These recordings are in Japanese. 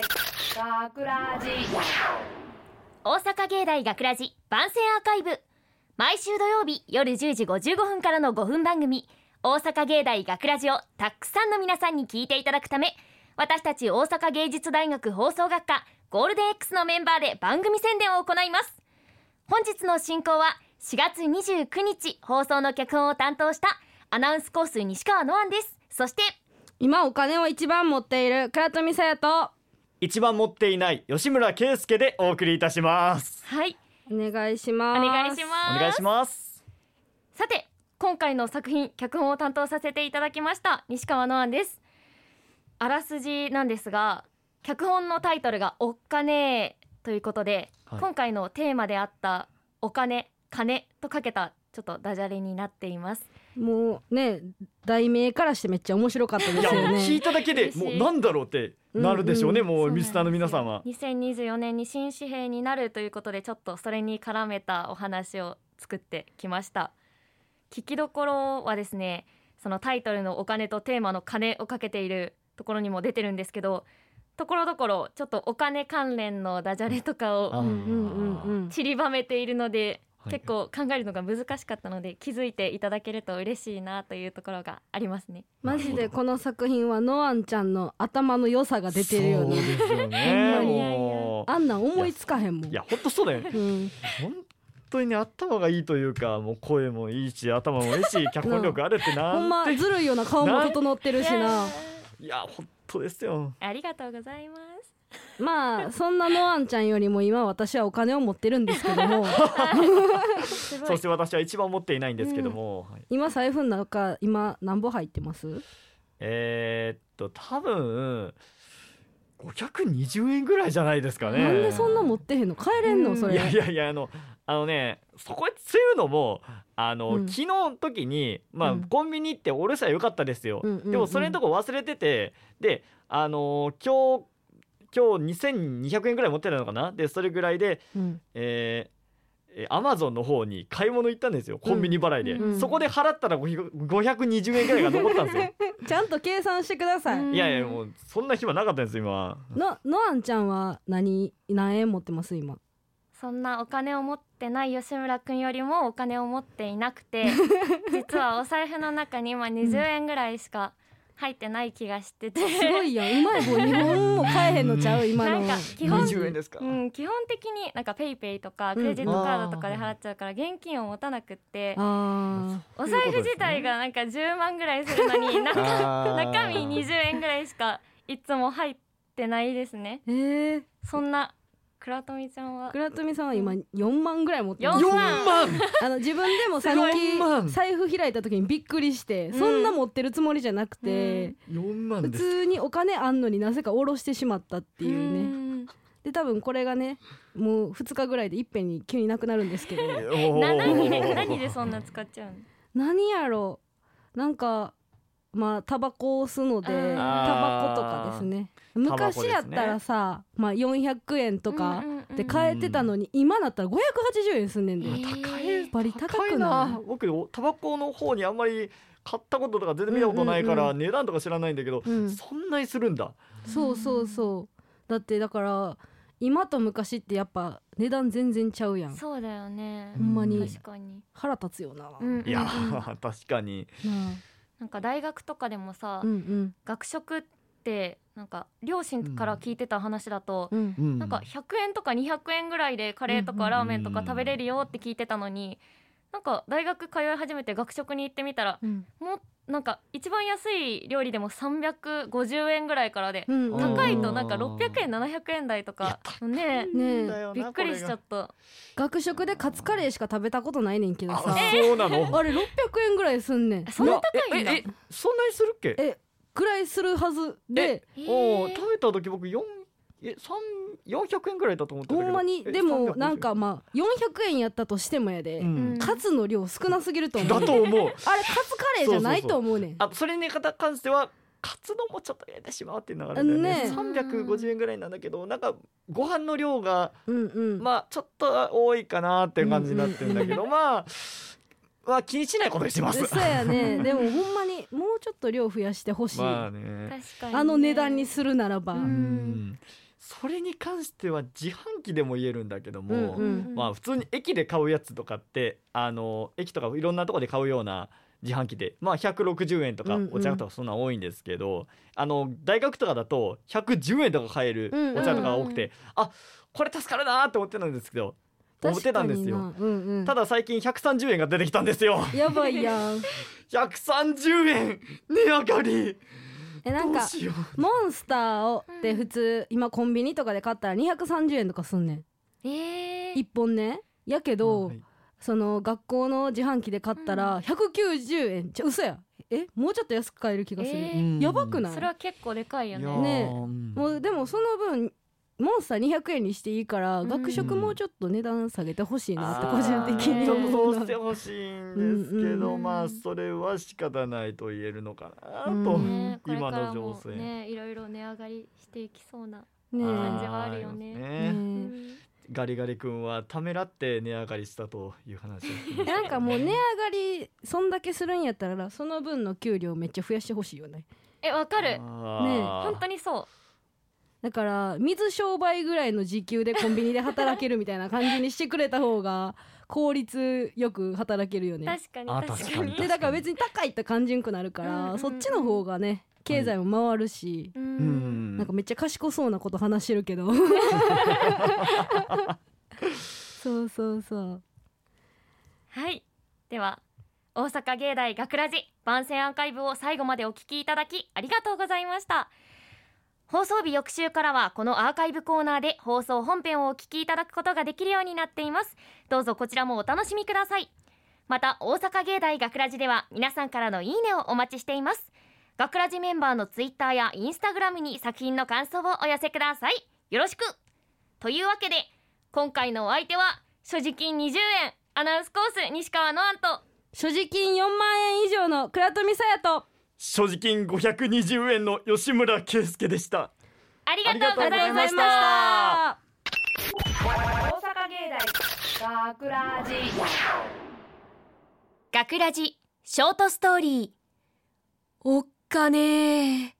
学ラジ大阪芸大学ラジ番宣アーカイブ。毎週土曜日夜10時55分からの5分番組。大阪芸大学ラジをたくさんの皆さんに聞いていただくため私たち大阪芸術大学放送学科ゴールデン X のメンバーで番組宣伝を行います。本日の進行は4月29日放送の脚本を担当したアナウンスコース西川のあんです。そして今お金を一番持っている倉富沙耶と一番持っていない吉村圭介でお送りいたします。はい。お願いします。お願いします。お願いします。さて今回の作品脚本を担当させていただきました西川のあんです。あらすじなんですが脚本のタイトルがおっかねえということで、はい。今回のテーマであったお金金とかけたちょっとダジャレになっていますもうね題名からしてめっちゃ面白かったでいやすよね聞いただけでもうなんだろうってなるでしょうね、うんもうミスターの皆さんは。2024年に新紙幣になるということでちょっとそれに絡めたお話を作ってきました。聞きどころはですねそのタイトルのお金とテーマの金をかけているところにも出てるんですけどところどころちょっとお金関連のダジャレとかあをうんうんうんうん。散りばめているのではい結構考えるのが難しかったので気づいていただけると嬉しいなというところがありますね。マジでこの作品はノアンちゃんの頭の良さが出てるよそうねですよ ほんまねに。もう。あんなん思いつかへんもん。いや本当そうだよ。ねうん。本当にね頭がいいというかもう声もいいし頭もいいし脚本力あるってな ほんまずるいような顔も整ってるしな。いや本当ですよ。ありがとうございますまあそんなノアンちゃんよりも今私はお金を持ってるんですけども。そして私は一番持っていないんですけども、はい。今財布の中今何本入ってます？えーっと多分520円ぐらいじゃないですかね。なんでそんな持ってへんの？帰れんの？それ。いやいやいやあのあのねそこそういうのもあの、うん。昨日の時にまあ、うん。コンビニ行って俺さえよかったですよ、うんうんうん。でもそれのとこ忘れててであの今日今日2200円ぐらい持ってたのかな？でそれぐらいでうん。えー、アマゾンの方に買い物行ったんですよ。コンビニ払いで、うん。そこで払ったら500 520円ぐらいが残ったんですよ。ちゃんと計算してください、うん。いやいやもうそんな暇なかったんです今。のノアンちゃんは何何円持ってます今？そんなお金を持ってない吉村くんよりもお金を持っていなくて 実はお財布の中に今20円ぐらいしか入ってない気がしてて、すごいやんうまい棒日本も買えへんのちゃう？今の。なんか基本20円ですか、うん、基本的になんかペイペイとかクレジットカードとかで払っちゃうから現金を持たなくって。あお財布自体がなんか10万ぐらいするのに 中中身20円ぐらいしかいつも入ってないですね。ーえー、そんな倉富ちゃんは？倉富さんは今4万ぐらい持ってます。4 4万万。あの自分でもさっ4万。き財布開いた時にびっくりして、そんな持ってるつもりじゃなくて、4万普通にお金あんのになぜか下ろしてしまったっていうね。うん。で多分これがねもう2日ぐらいでいっぺんに急になくなるんですけど。な何？で何でそんな使っちゃうの？何やろなんかまあタバコを吸うのでタあバコとかですね。昔やったらさ、まあ400円とかうんうんうんで買えてたのに、今だったら580円すんねんで、えー高い。やっぱり高くなない僕おタバコの方にあんまり買ったこととか全然見たことないから、うんうん値段とか知らないんだけど、うん。そんなにするんだ。そうそうそう。だってだから今と昔ってやっぱ値段全然ちゃうやん。そうだよね。ほんまに。確かに、腹立つよな、うんうんうん。いや確かに。ななんか大学とかでもさ、あうんうん。学食ってなんか両親から聞いてた話だと、うんうん。なんか100円とか200円ぐらいでカレーとかラーメンとか食べれるよって聞いてたのに、なんか大学通い始めて学食に行ってみたらうん。もうなんか一番安い料理でも350円ぐらいからで、うんうん高いとなんか600円700円台とかねねびっくりしちゃこった学食でカツカレーしか食べたことないねんけどさ。あそうなの？あれ600円ぐらいすんねん。そんな高いんだ。えええそんなにするっけ？えぐらいするはずで。お食べた時僕4え三400円ぐらいだと思ってほんまに？えでも350なんかまあ400円やったとしてもやで、うん。カツの量少なすぎると思う。だと思う。あれカツカレーじゃないと思うねん。あそれに関してはカツ丼もちょっと入れてしまうっていうのがあるんだよね。ね350円ぐらいなんだけどなんかご飯の量がうんうん。まあちょっと多いかなっていう感じになってるんだけど、まあまあ気にしないことにしてます。そうやね。でもほんまにもうちょっと量増やしてほしい、まあね。確かにね。あの値段にするならば、ううんんそれに関しては自販機でも言えるんだけども、うんうんまあ普通に駅で買うやつとかってあの駅とかいろんなところで買うような自販機でまあ160円とかうんうんお茶とかそんな多いんですけど、あの大学とかだと110円とか買えるうんうんお茶とかが多くて、あこれ助かるなーって思ってたんですけど思ってたんですよ。うんうん、ただ最近130円が出てきたんですよ。やばいやん 130円値上がり。えなんかどうしよう。モンスターをって普通今コンビニとかで買ったら230円とかすんねん。えー。1本ね。やけど、はい。その学校の自販機で買ったら190円。じゃ嘘や。えもうちょっと安く買える気がする、えー。やばくない？それは結構でかいよね。ねーうん。もうでもその分モンスター200円にしていいから、うん。学食もうちょっと値段下げてほしいなって個人的にちょっと思そうしてほしいんですけど、うんうんまあそれは仕方ないと言えるのかなうん。と、ねこれ今からもの情勢、ねいろいろ値上がりしていきそうなね感じはあるよね。あーえうん。ねガリガリ君はためらって値上がりしたという話を聞きまえしたなんかもう値上がりそんだけするんやったらその分の給料めっちゃ増やしてほしいよね。えわかる。ね本当にそうだから水商売ぐらいの時給でコンビニで働けるみたいな感じにしてくれた方が 効率よく働けるよね。確かにあ確かに。でだから別に高いって感じんくなるから、うんうんうんそっちの方がね経済も回るし、ううんん。なんかめっちゃ賢そうなこと話してるけど。そうそうそう。はい。では大阪芸大学ラジ番宣アーカイブを最後までお聞きいただきありがとうございました放送日翌週からはこのアーカイブコーナーで放送本編をお聞きいただくことができるようになっています。どうぞこちらもお楽しみください。また大阪芸大学ラジでは皆さんからのいいねをお待ちしています。学ラジメンバーのツイッターやインスタグラムに作品の感想をお寄せください。よろしく。というわけで今回のお相手は所持金20円アナウンスコース西川のあんと所持金4万円以上の倉富沙耶と所持金520円の吉村圭介でした。ありがとうございました。大阪芸大学ラジ学ラジショートストーリー。おっかね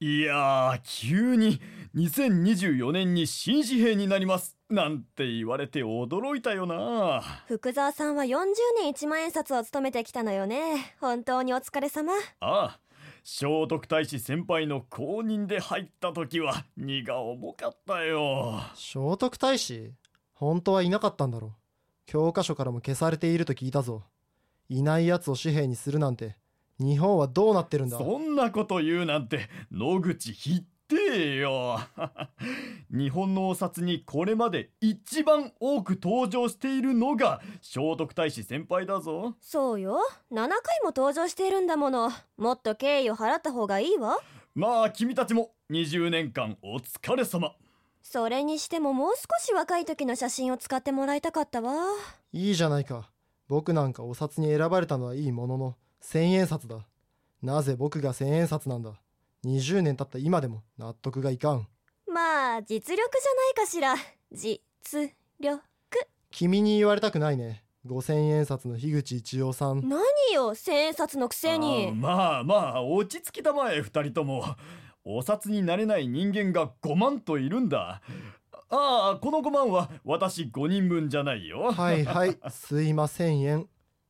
いやー急に。2024年に新紙幣になりますなんて言われて驚いたよな。福沢さんは40年一万円札を務めてきたのよね。本当にお疲れ様。ああ聖徳太子先輩の公認で入った時は荷が重かったよ。聖徳太子？本当はいなかったんだろう。教科書からも消されていると聞いたぞ。いないやつを紙幣にするなんて日本はどうなってるんだ？そんなこと言うなんて野口ひってえよ。日本のお札にこれまで一番多く登場しているのが聖徳太子先輩だぞ。そうよ。7回も登場しているんだもの。もっと敬意を払った方がいいわ。まあ君たちも20年間お疲れ様。それにしてももう少し若い時の写真を使ってもらいたかったわ。いいじゃないか。僕なんかお札に選ばれたのはいいものの千円札だ。なぜ僕が千円札なんだ？20年経った今でも納得がいかん。まあ実力じゃないかしら。実力。君に言われたくないね。五千円札の樋口一葉さん。何よ千円札のくせに。まあまあ落ち着きたまえ二人とも。お札になれない人間が5万といるんだ。ああこの5万は私5人分じゃないよ。はいはいすいません円。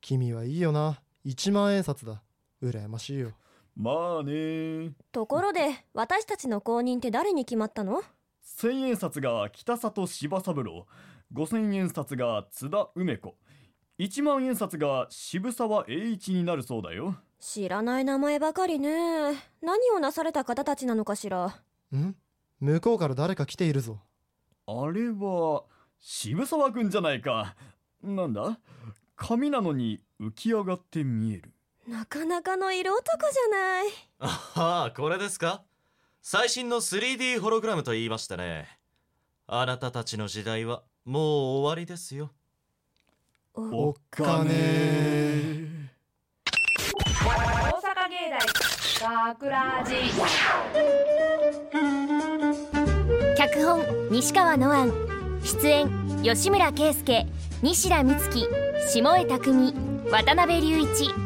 君はいいよな。1万円札だ。羨ましいよまあね。ところで私たちの公認って誰に決まったの？千円札が北里柴三郎。五千円札が津田梅子。一万円札が渋沢栄一になるそうだよ。知らない名前ばかりね。何をなされた方たちなのかしら？ん？向こうから誰か来ているぞ。あれは渋沢くんじゃないか。なんだ？紙なのに浮き上がって見えるなかなかの色男じゃない。ああこれですか？最新の 3D ホログラムと言いましたね。あなたたちの時代はもう終わりですよ。おおっかね大阪芸大学ラジ脚本西川の案出演吉村圭介西田美月下江匠渡辺隆一